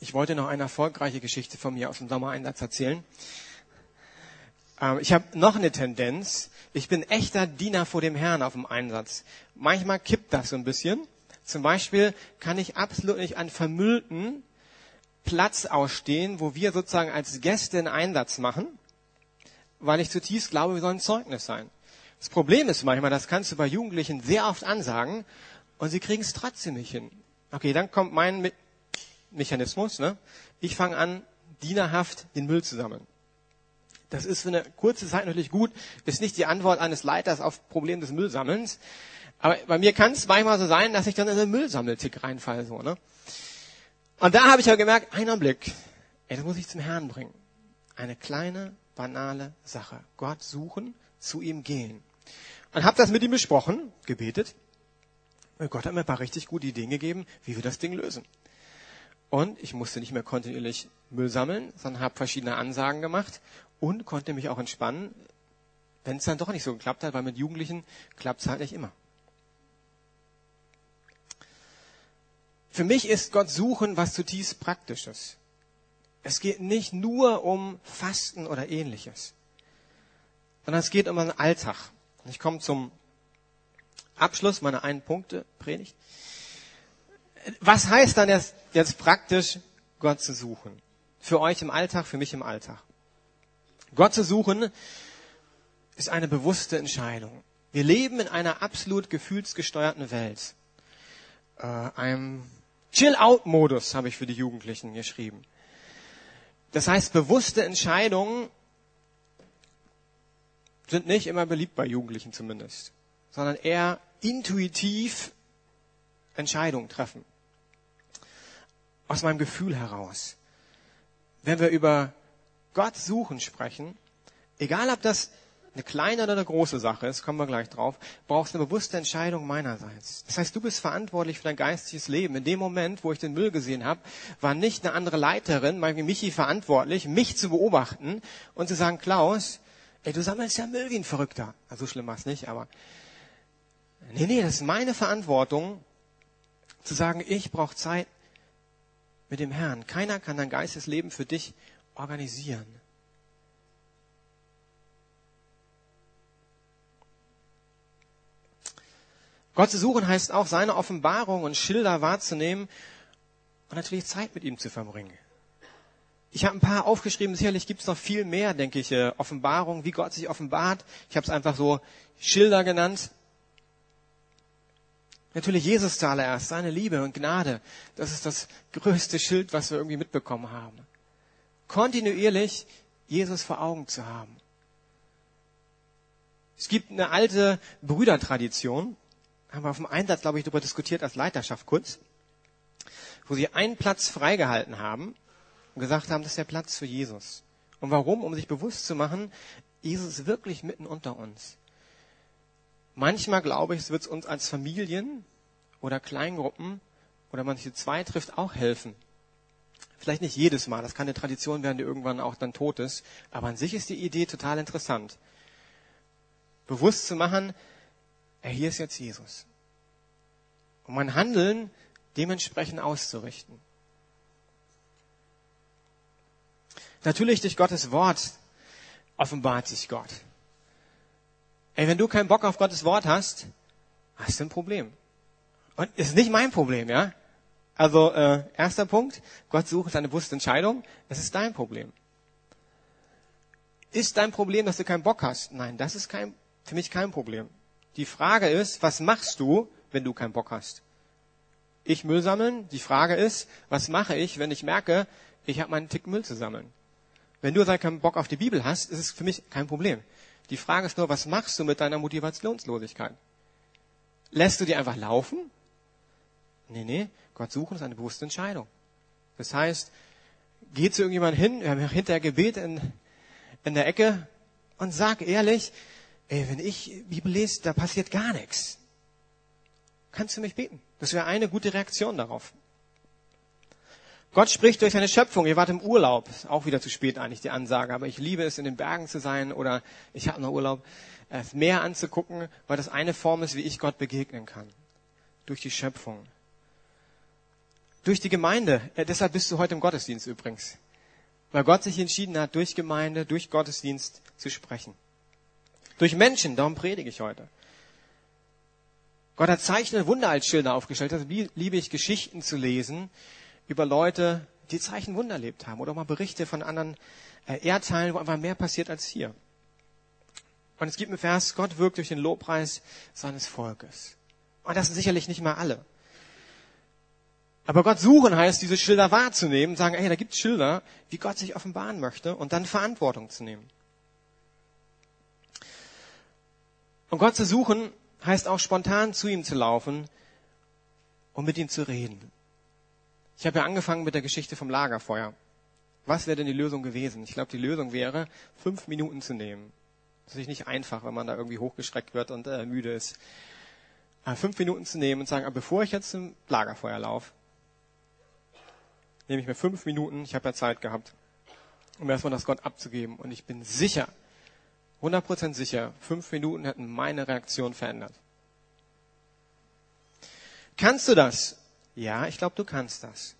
Ich wollte noch eine erfolgreiche Geschichte von mir aus dem Sommereinsatz erzählen. Ähm, ich habe noch eine Tendenz. Ich bin echter Diener vor dem Herrn auf dem Einsatz. Manchmal kippt das so ein bisschen. Zum Beispiel kann ich absolut nicht einen vermüllten Platz ausstehen, wo wir sozusagen als Gäste einen Einsatz machen weil ich zutiefst glaube, wir sollen Zeugnis sein. Das Problem ist manchmal, das kannst du bei Jugendlichen sehr oft ansagen und sie kriegen es trotzdem nicht hin. Okay, dann kommt mein Me Mechanismus. Ne? Ich fange an, dienerhaft den Müll zu sammeln. Das ist für eine kurze Zeit natürlich gut, ist nicht die Antwort eines Leiters auf Problem des Müllsammelns. Aber bei mir kann es manchmal so sein, dass ich dann in einen Müllsammeltick reinfalle. So, ne? Und da habe ich aber gemerkt, einen Blick, ey, das muss ich zum Herrn bringen. Eine kleine, banale Sache. Gott suchen, zu ihm gehen. Und habe das mit ihm besprochen, gebetet. Und Gott hat mir ein paar richtig gute Ideen gegeben, wie wir das Ding lösen. Und ich musste nicht mehr kontinuierlich Müll sammeln, sondern habe verschiedene Ansagen gemacht und konnte mich auch entspannen, wenn es dann doch nicht so geklappt hat, weil mit Jugendlichen klappt es halt nicht immer. Für mich ist Gott suchen was zutiefst Praktisches. Es geht nicht nur um Fasten oder ähnliches, sondern es geht um einen Alltag. Ich komme zum Abschluss meiner einen Punkte Predigt. Was heißt dann jetzt, jetzt praktisch, Gott zu suchen? Für euch im Alltag, für mich im Alltag. Gott zu suchen ist eine bewusste Entscheidung. Wir leben in einer absolut gefühlsgesteuerten Welt. Äh, einem Chill-out-Modus habe ich für die Jugendlichen geschrieben. Das heißt, bewusste Entscheidungen sind nicht immer beliebt bei Jugendlichen zumindest, sondern eher intuitiv Entscheidungen treffen. Aus meinem Gefühl heraus. Wenn wir über Gott suchen sprechen, egal ob das eine kleine oder eine große Sache ist, kommen wir gleich drauf, brauchst eine bewusste Entscheidung meinerseits. Das heißt, du bist verantwortlich für dein geistiges Leben. In dem Moment, wo ich den Müll gesehen habe, war nicht eine andere Leiterin, wie Michi, verantwortlich, mich zu beobachten und zu sagen, Klaus, ey, du sammelst ja Müll wie ein Verrückter. Also so schlimm war es nicht, aber nee, nee, das ist meine Verantwortung, zu sagen, ich brauche Zeit mit dem Herrn. Keiner kann dein Geistesleben für dich organisieren. Gott zu suchen heißt auch, seine Offenbarung und Schilder wahrzunehmen und natürlich Zeit mit ihm zu verbringen. Ich habe ein paar aufgeschrieben, sicherlich gibt es noch viel mehr, denke ich, äh, Offenbarungen, wie Gott sich offenbart. Ich habe es einfach so Schilder genannt. Natürlich Jesus zuallererst, seine Liebe und Gnade. Das ist das größte Schild, was wir irgendwie mitbekommen haben. Kontinuierlich Jesus vor Augen zu haben. Es gibt eine alte Brüdertradition, haben wir auf dem Einsatz, glaube ich, darüber diskutiert als Leiterschaft kurz, wo sie einen Platz freigehalten haben und gesagt haben, das ist der Platz für Jesus. Und warum? Um sich bewusst zu machen, Jesus ist wirklich mitten unter uns. Manchmal glaube ich, es wird uns als Familien oder Kleingruppen oder man sich zwei trifft auch helfen. Vielleicht nicht jedes Mal, das kann eine Tradition werden, die irgendwann auch dann tot ist, aber an sich ist die Idee total interessant. Bewusst zu machen, er hier ist jetzt Jesus. Und mein Handeln dementsprechend auszurichten. Natürlich durch Gottes Wort offenbart sich Gott. Ey, wenn du keinen Bock auf Gottes Wort hast, hast du ein Problem. Und ist nicht mein Problem, ja? Also äh, erster Punkt, Gott sucht eine bewusste Entscheidung. Das ist dein Problem. Ist dein Problem, dass du keinen Bock hast? Nein, das ist kein, für mich kein Problem. Die Frage ist, was machst du, wenn du keinen Bock hast? Ich Müll sammeln. Die Frage ist, was mache ich, wenn ich merke, ich habe meinen Tick Müll zu sammeln? Wenn du keinen Bock auf die Bibel hast, ist es für mich kein Problem. Die Frage ist nur, was machst du mit deiner Motivationslosigkeit? Lässt du die einfach laufen? Nee, nee, Gott suchen ist eine bewusste Entscheidung. Das heißt, geh zu irgendjemandem hin, wir haben hinterher Gebet in, in der Ecke und sag ehrlich, ey, wenn ich Bibel lese, da passiert gar nichts. Kannst du mich beten? Das wäre eine gute Reaktion darauf. Gott spricht durch seine Schöpfung. Ihr wart im Urlaub. Auch wieder zu spät eigentlich die Ansage. Aber ich liebe es, in den Bergen zu sein oder ich habe noch Urlaub, das Meer anzugucken, weil das eine Form ist, wie ich Gott begegnen kann. Durch die Schöpfung. Durch die Gemeinde. Deshalb bist du heute im Gottesdienst übrigens. Weil Gott sich entschieden hat, durch Gemeinde, durch Gottesdienst zu sprechen. Durch Menschen, darum predige ich heute. Gott hat Zeichen und Wunder als Schilder aufgestellt. Das liebe ich, Geschichten zu lesen, über Leute, die Zeichen Wunder erlebt haben oder auch mal Berichte von anderen äh, Erdteilen, wo einfach mehr passiert als hier. Und es gibt einen Vers, Gott wirkt durch den Lobpreis seines Volkes. Und das sind sicherlich nicht mal alle. Aber Gott suchen heißt, diese Schilder wahrzunehmen, sagen, ey, da gibt es Schilder, wie Gott sich offenbaren möchte und dann Verantwortung zu nehmen. Und Gott zu suchen heißt auch spontan zu ihm zu laufen und mit ihm zu reden. Ich habe ja angefangen mit der Geschichte vom Lagerfeuer. Was wäre denn die Lösung gewesen? Ich glaube, die Lösung wäre, fünf Minuten zu nehmen. Das ist nicht einfach, wenn man da irgendwie hochgeschreckt wird und äh, müde ist. Aber fünf Minuten zu nehmen und sagen, aber bevor ich jetzt zum Lagerfeuer laufe, nehme ich mir fünf Minuten, ich habe ja Zeit gehabt, um erstmal das Gott abzugeben. Und ich bin sicher, 100% sicher, fünf Minuten hätten meine Reaktion verändert. Kannst du das? Ja, ich glaube, du kannst das.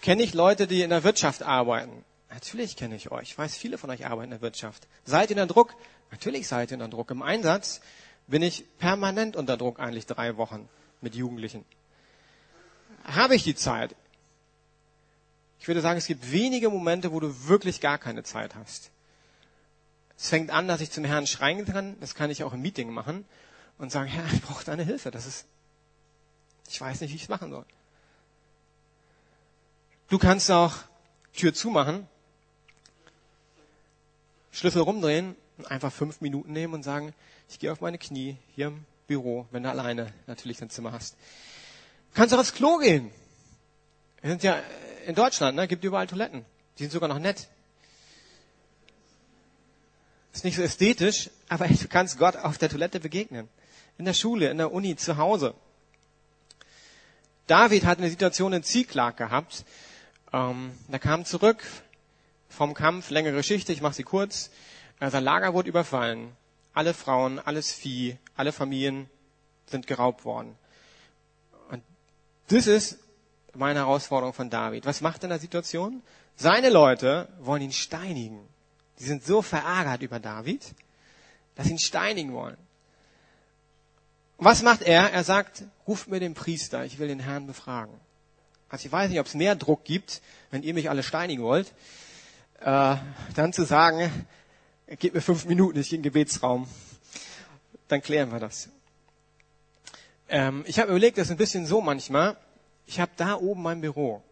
Kenne ich Leute, die in der Wirtschaft arbeiten? Natürlich kenne ich euch. Ich weiß, viele von euch arbeiten in der Wirtschaft. Seid ihr unter Druck? Natürlich seid ihr unter Druck. Im Einsatz bin ich permanent unter Druck, eigentlich drei Wochen mit Jugendlichen. Habe ich die Zeit? Ich würde sagen, es gibt wenige Momente, wo du wirklich gar keine Zeit hast. Es fängt an, dass ich zum Herrn schreien kann. Das kann ich auch im Meeting machen und sagen, Herr, ich brauche deine Hilfe. Das ist, ich weiß nicht, wie ich es machen soll. Du kannst auch Tür zumachen, Schlüssel rumdrehen und einfach fünf Minuten nehmen und sagen, ich gehe auf meine Knie hier im Büro, wenn du alleine natürlich dein Zimmer hast. Du kannst auch aufs Klo gehen. Wir sind ja in Deutschland, ne, gibt überall Toiletten. Die sind sogar noch nett. Ist nicht so ästhetisch, aber du kannst Gott auf der Toilette begegnen. In der Schule, in der Uni, zu Hause. David hat eine Situation in Ziklag gehabt. Ähm, er kam zurück vom Kampf, längere Geschichte, ich mache sie kurz. Äh, sein Lager wurde überfallen. Alle Frauen, alles Vieh, alle Familien sind geraubt worden. Und das ist meine Herausforderung von David. Was macht er in der Situation? Seine Leute wollen ihn steinigen. Die sind so verärgert über David, dass sie ihn steinigen wollen. Und was macht er? Er sagt, ruft mir den Priester, ich will den Herrn befragen. Also ich weiß nicht, ob es mehr Druck gibt, wenn ihr mich alle steinigen wollt, äh, dann zu sagen, gebt mir fünf Minuten, ich gehe in den Gebetsraum. Dann klären wir das. Ähm, ich habe überlegt, das ist ein bisschen so manchmal. Ich habe da oben mein Büro.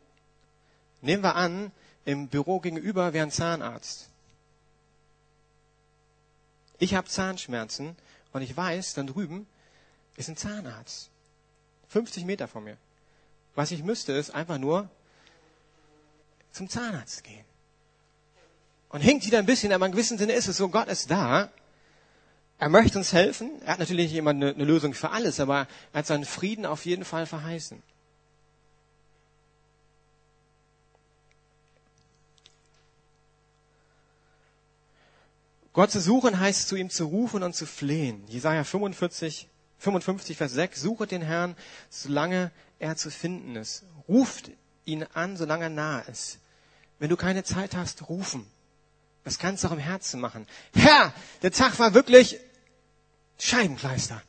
Nehmen wir an, im Büro gegenüber wäre ein Zahnarzt. Ich habe Zahnschmerzen und ich weiß, dann drüben ist ein Zahnarzt. 50 Meter von mir. Was ich müsste, ist einfach nur zum Zahnarzt gehen. Und hinkt wieder ein bisschen, aber in gewissem Sinne ist es so, Gott ist da. Er möchte uns helfen. Er hat natürlich nicht immer eine, eine Lösung für alles, aber er hat seinen Frieden auf jeden Fall verheißen. Gott zu suchen heißt zu ihm zu rufen und zu flehen. Jesaja 45, 55, Vers 6. Suche den Herrn, solange er zu finden ist. Ruft ihn an, solange er nah ist. Wenn du keine Zeit hast, rufen. Das kannst du auch im Herzen machen. Herr, der Tag war wirklich Scheibenkleister.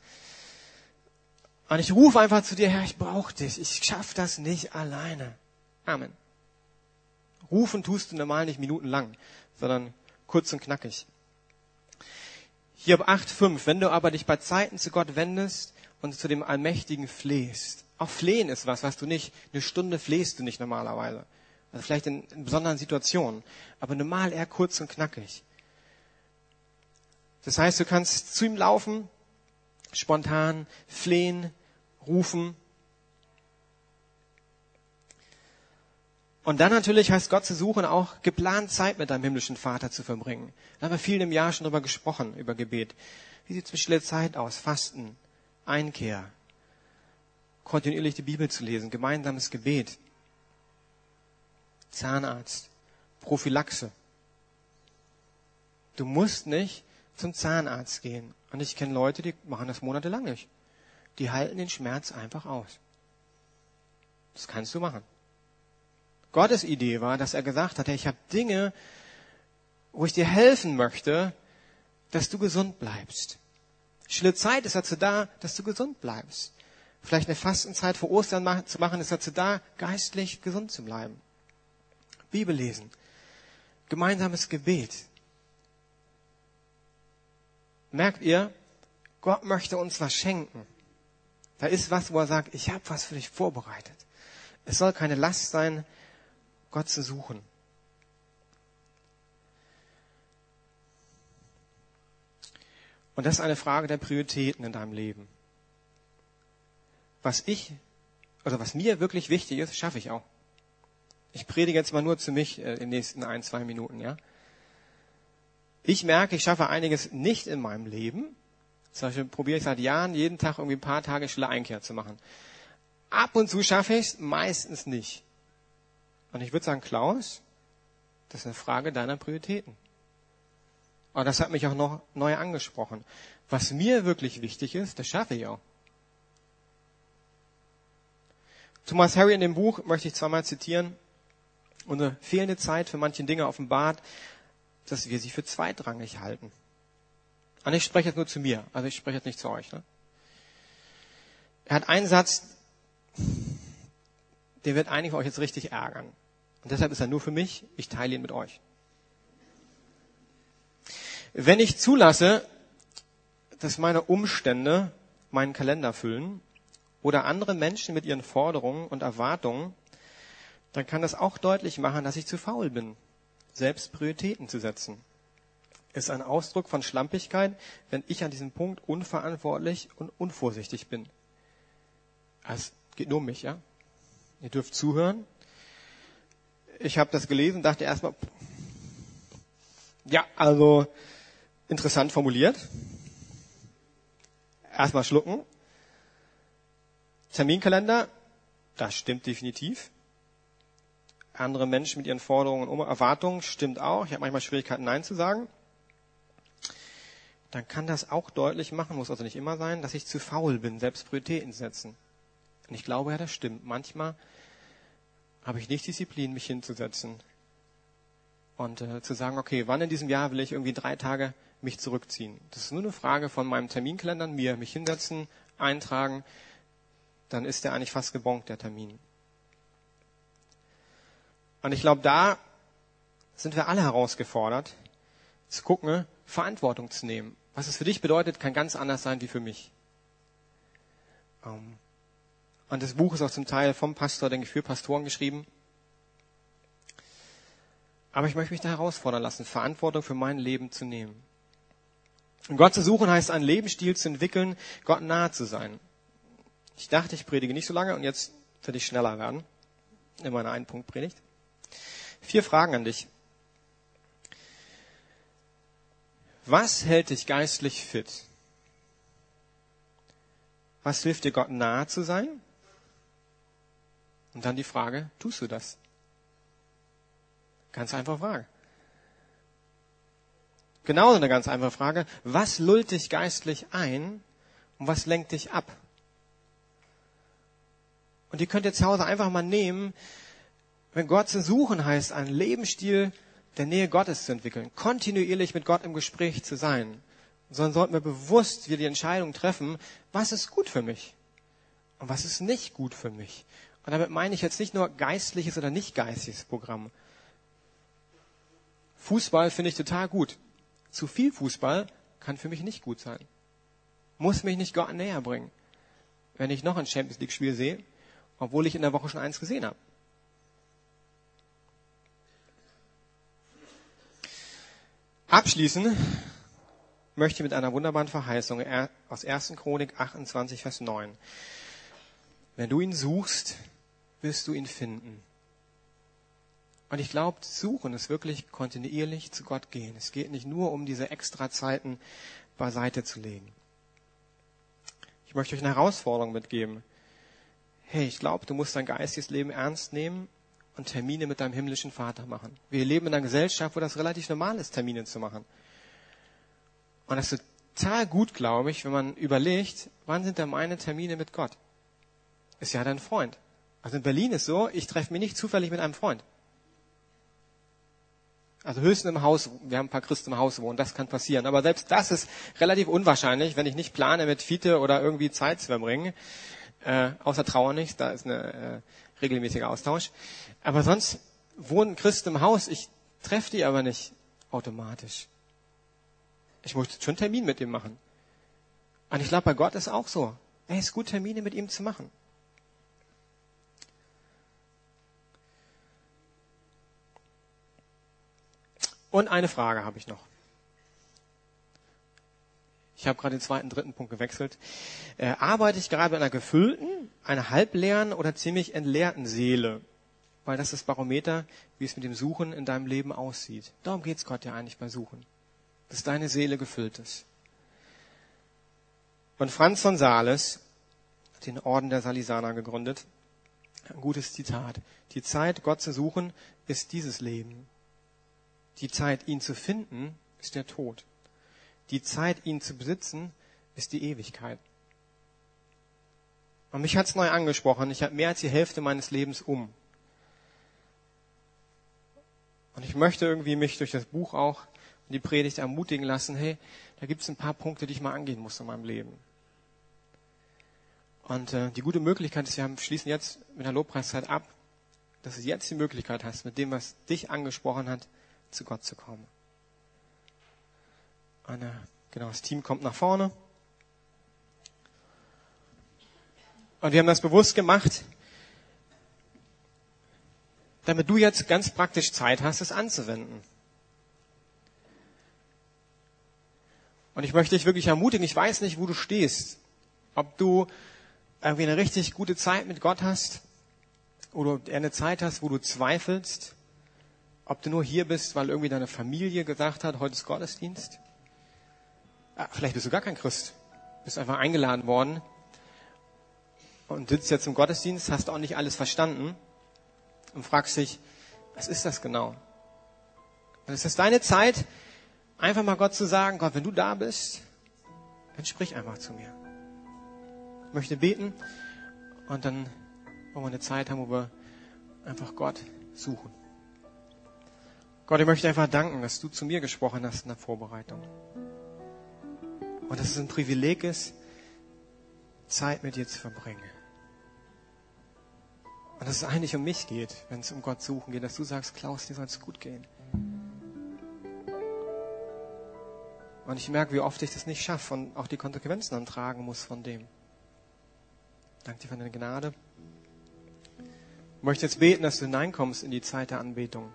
Und ich rufe einfach zu dir, Herr, ich brauche dich. Ich schaffe das nicht alleine. Amen. Rufen tust du normal nicht minutenlang, sondern kurz und knackig. Hiob 8,5. Wenn du aber dich bei Zeiten zu Gott wendest und zu dem Allmächtigen flehst. Auch flehen ist was, was du nicht, eine Stunde flehst du nicht normalerweise. Also vielleicht in, in besonderen Situationen. Aber normal eher kurz und knackig. Das heißt, du kannst zu ihm laufen, spontan flehen, rufen. Und dann natürlich heißt Gott zu suchen, auch geplant Zeit mit deinem himmlischen Vater zu verbringen. Da haben wir viel im Jahr schon drüber gesprochen, über Gebet. Wie sieht es mit stille Zeit aus? Fasten, Einkehr, kontinuierlich die Bibel zu lesen, gemeinsames Gebet, Zahnarzt, Prophylaxe. Du musst nicht zum Zahnarzt gehen. Und ich kenne Leute, die machen das monatelang nicht. Die halten den Schmerz einfach aus. Das kannst du machen. Gottes Idee war, dass er gesagt hat, ich habe Dinge, wo ich dir helfen möchte, dass du gesund bleibst. Stille Zeit ist dazu da, dass du gesund bleibst. Vielleicht eine Fastenzeit vor Ostern zu machen, ist dazu da, geistlich gesund zu bleiben. Bibel lesen. Gemeinsames Gebet. Merkt ihr, Gott möchte uns was schenken. Da ist was, wo er sagt, ich habe was für dich vorbereitet. Es soll keine Last sein, Gott zu suchen. Und das ist eine Frage der Prioritäten in deinem Leben. Was ich, oder was mir wirklich wichtig ist, schaffe ich auch. Ich predige jetzt mal nur zu mich äh, in den nächsten ein, zwei Minuten, ja. Ich merke, ich schaffe einiges nicht in meinem Leben. Zum Beispiel probiere ich seit Jahren jeden Tag irgendwie ein paar Tage stille Einkehr zu machen. Ab und zu schaffe ich es, meistens nicht. Und ich würde sagen, Klaus, Das ist eine Frage deiner Prioritäten. Und das hat mich auch noch neu angesprochen. Was mir wirklich wichtig ist, das schaffe ich auch. Thomas Harry in dem Buch möchte ich zweimal zitieren. Unsere fehlende Zeit für manche Dinge offenbart, dass wir sie für zweitrangig halten. Und ich spreche jetzt nur zu mir, also ich spreche jetzt nicht zu euch. Ne? Er hat einen Satz, der wird einige euch jetzt richtig ärgern. Und deshalb ist er nur für mich, ich teile ihn mit euch. Wenn ich zulasse, dass meine Umstände meinen Kalender füllen oder andere Menschen mit ihren Forderungen und Erwartungen, dann kann das auch deutlich machen, dass ich zu faul bin, selbst Prioritäten zu setzen. Ist ein Ausdruck von Schlampigkeit, wenn ich an diesem Punkt unverantwortlich und unvorsichtig bin. Es geht nur um mich, ja? Ihr dürft zuhören. Ich habe das gelesen, dachte erstmal, ja, also interessant formuliert. Erstmal schlucken. Terminkalender, das stimmt definitiv. Andere Menschen mit ihren Forderungen und Erwartungen stimmt auch. Ich habe manchmal Schwierigkeiten, Nein zu sagen. Dann kann das auch deutlich machen, muss also nicht immer sein, dass ich zu faul bin, selbst Prioritäten setzen. Und ich glaube ja, das stimmt. Manchmal habe ich nicht Disziplin, mich hinzusetzen und äh, zu sagen, okay, wann in diesem Jahr will ich irgendwie drei Tage mich zurückziehen. Das ist nur eine Frage von meinem Terminkalender, mir mich hinsetzen, eintragen, dann ist der eigentlich fast gebongt, der Termin. Und ich glaube, da sind wir alle herausgefordert, zu gucken, Verantwortung zu nehmen. Was es für dich bedeutet, kann ganz anders sein wie für mich. Ähm, und das Buch ist auch zum Teil vom Pastor, denke ich, für Pastoren geschrieben. Aber ich möchte mich da herausfordern lassen, Verantwortung für mein Leben zu nehmen. Und Gott zu suchen heißt, einen Lebensstil zu entwickeln, Gott nahe zu sein. Ich dachte, ich predige nicht so lange und jetzt werde ich schneller werden in meiner Ein-Punkt-Predigt. Vier Fragen an dich. Was hält dich geistlich fit? Was hilft dir, Gott nahe zu sein? Und dann die Frage, tust du das? Ganz einfache Frage. Genauso eine ganz einfache Frage, was lullt dich geistlich ein und was lenkt dich ab? Und die könnt ihr zu Hause einfach mal nehmen, wenn Gott zu suchen heißt, einen Lebensstil der Nähe Gottes zu entwickeln, kontinuierlich mit Gott im Gespräch zu sein, sondern sollten wir bewusst wir die Entscheidung treffen, was ist gut für mich und was ist nicht gut für mich. Und damit meine ich jetzt nicht nur geistliches oder nicht geistliches Programm. Fußball finde ich total gut. Zu viel Fußball kann für mich nicht gut sein. Muss mich nicht Gott näher bringen. Wenn ich noch ein Champions League Spiel sehe, obwohl ich in der Woche schon eins gesehen habe. Abschließen möchte ich mit einer wunderbaren Verheißung aus 1. Chronik 28, Vers 9. Wenn du ihn suchst, wirst du ihn finden. Und ich glaube, suchen ist wirklich kontinuierlich zu Gott gehen. Es geht nicht nur um diese extra Zeiten beiseite zu legen. Ich möchte euch eine Herausforderung mitgeben. Hey, ich glaube, du musst dein geistiges Leben ernst nehmen und Termine mit deinem himmlischen Vater machen. Wir leben in einer Gesellschaft, wo das relativ normal ist, Termine zu machen. Und das ist total gut, glaube ich, wenn man überlegt, wann sind denn meine Termine mit Gott? Ist ja dein Freund. Also in Berlin ist so, ich treffe mich nicht zufällig mit einem Freund. Also höchstens im Haus, wir haben ein paar Christen im Haus wohnen, das kann passieren. Aber selbst das ist relativ unwahrscheinlich, wenn ich nicht plane, mit Fiete oder irgendwie Zeit zu verbringen. Äh, außer Trauer nicht, da ist ein äh, regelmäßiger Austausch. Aber sonst wohnen Christen im Haus, ich treffe die aber nicht automatisch. Ich muss schon Termin mit ihm machen. Und ich glaube, bei Gott ist auch so. Es ist gut, Termine mit ihm zu machen. Und eine Frage habe ich noch. Ich habe gerade den zweiten, dritten Punkt gewechselt. Äh, arbeite ich gerade mit einer gefüllten, einer halbleeren oder ziemlich entleerten Seele? Weil das ist das Barometer, wie es mit dem Suchen in deinem Leben aussieht. Darum geht's Gott ja eigentlich bei Suchen. Dass deine Seele gefüllt ist. Und Franz von Sales hat den Orden der Salisaner gegründet. Ein gutes Zitat. Die Zeit, Gott zu suchen, ist dieses Leben. Die Zeit, ihn zu finden, ist der Tod. Die Zeit, ihn zu besitzen, ist die Ewigkeit. Und mich hat's neu angesprochen. Ich habe mehr als die Hälfte meines Lebens um. Und ich möchte irgendwie mich durch das Buch auch und die Predigt ermutigen lassen, hey, da gibt's ein paar Punkte, die ich mal angehen muss in meinem Leben. Und äh, die gute Möglichkeit ist, wir haben, schließen jetzt mit der Lobpreiszeit ab, dass du jetzt die Möglichkeit hast, mit dem, was dich angesprochen hat, zu Gott zu kommen. Äh, genau, das Team kommt nach vorne. Und wir haben das bewusst gemacht, damit du jetzt ganz praktisch Zeit hast, es anzuwenden. Und ich möchte dich wirklich ermutigen, ich weiß nicht, wo du stehst. Ob du irgendwie eine richtig gute Zeit mit Gott hast oder eine Zeit hast, wo du zweifelst, ob du nur hier bist, weil irgendwie deine Familie gesagt hat, heute ist Gottesdienst. Ah, vielleicht bist du gar kein Christ, bist einfach eingeladen worden und sitzt jetzt im Gottesdienst, hast auch nicht alles verstanden und fragst dich, was ist das genau? Und es ist deine Zeit, einfach mal Gott zu sagen, Gott, wenn du da bist, dann sprich einfach zu mir. Ich möchte beten und dann wollen wir eine Zeit haben, wo wir einfach Gott suchen. Gott, ich möchte einfach danken, dass du zu mir gesprochen hast in der Vorbereitung. Und dass es ein Privileg ist, Zeit mit dir zu verbringen. Und dass es eigentlich um mich geht, wenn es um Gott suchen geht, dass du sagst, Klaus, dir soll es gut gehen. Und ich merke, wie oft ich das nicht schaffe und auch die Konsequenzen dann tragen muss von dem. Danke dir für deine Gnade. Ich möchte jetzt beten, dass du hineinkommst in die Zeit der Anbetung.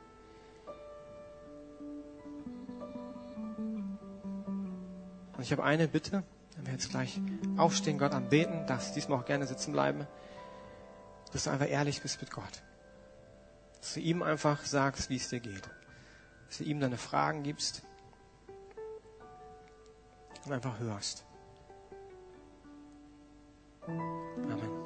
Und ich habe eine Bitte, wenn wir jetzt gleich aufstehen, Gott anbeten, darfst diesmal auch gerne sitzen bleiben dass du einfach ehrlich bist mit Gott. Dass du ihm einfach sagst, wie es dir geht. Dass du ihm deine Fragen gibst und einfach hörst. Amen.